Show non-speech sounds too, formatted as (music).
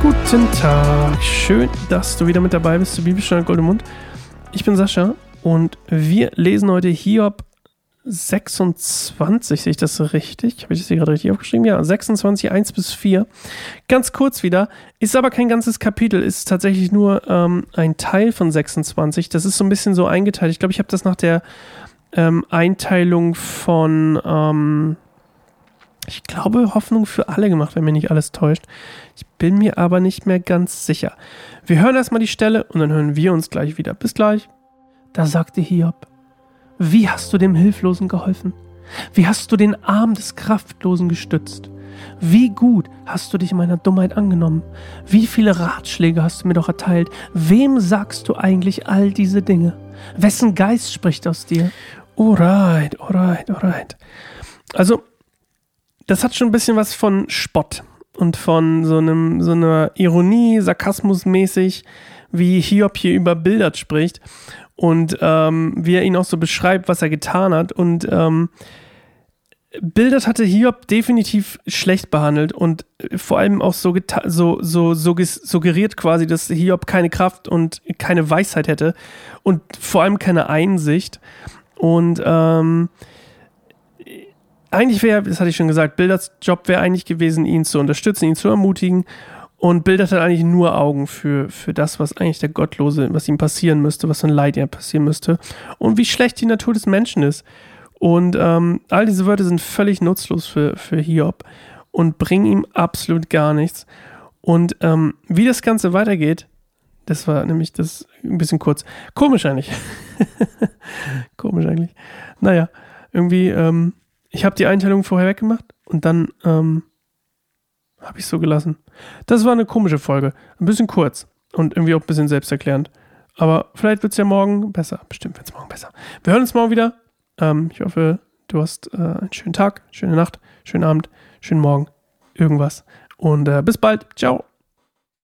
Guten Tag, schön, dass du wieder mit dabei bist zu Bibelstunde Goldemund. Ich bin Sascha und wir lesen heute Hiob 26, sehe ich das richtig? Habe ich das hier gerade richtig aufgeschrieben? Ja, 26, 1 bis 4. Ganz kurz wieder, ist aber kein ganzes Kapitel, ist tatsächlich nur ähm, ein Teil von 26. Das ist so ein bisschen so eingeteilt. Ich glaube, ich habe das nach der ähm, Einteilung von, ähm, ich glaube, Hoffnung für alle gemacht, wenn mir nicht alles täuscht. Ich bin mir aber nicht mehr ganz sicher. Wir hören erstmal die Stelle und dann hören wir uns gleich wieder. Bis gleich. Da sagte Hiob, wie hast du dem Hilflosen geholfen? Wie hast du den Arm des Kraftlosen gestützt? Wie gut hast du dich meiner Dummheit angenommen? Wie viele Ratschläge hast du mir doch erteilt? Wem sagst du eigentlich all diese Dinge? Wessen Geist spricht aus dir? Alright, alright, alright. Also, das hat schon ein bisschen was von Spott und von so einem, so einer Ironie, Sarkasmus mäßig, wie Hiob hier über Bildert spricht und ähm, wie er ihn auch so beschreibt, was er getan hat. Und ähm, Bildert hatte Hiob definitiv schlecht behandelt und vor allem auch so, so, so, so suggeriert quasi, dass Hiob keine Kraft und keine Weisheit hätte und vor allem keine Einsicht. Und ähm, eigentlich wäre, das hatte ich schon gesagt, Bilders Job wäre eigentlich gewesen, ihn zu unterstützen, ihn zu ermutigen und Bild hat eigentlich nur Augen für, für das, was eigentlich der Gottlose, was ihm passieren müsste, was für ein Leid ihm passieren müsste und wie schlecht die Natur des Menschen ist. Und ähm, all diese Wörter sind völlig nutzlos für, für Hiob und bringen ihm absolut gar nichts. Und ähm, wie das Ganze weitergeht, das war nämlich das ein bisschen kurz. Komisch eigentlich. (laughs) Komisch eigentlich. Naja, irgendwie, ähm, ich habe die Einteilung vorher weggemacht und dann ähm, habe ich so gelassen. Das war eine komische Folge. Ein bisschen kurz und irgendwie auch ein bisschen selbsterklärend. Aber vielleicht wird es ja morgen besser. Bestimmt wird es morgen besser. Wir hören uns morgen wieder. Ähm, ich hoffe, du hast äh, einen schönen Tag, schöne Nacht, schönen Abend, schönen Morgen, irgendwas. Und äh, bis bald. Ciao.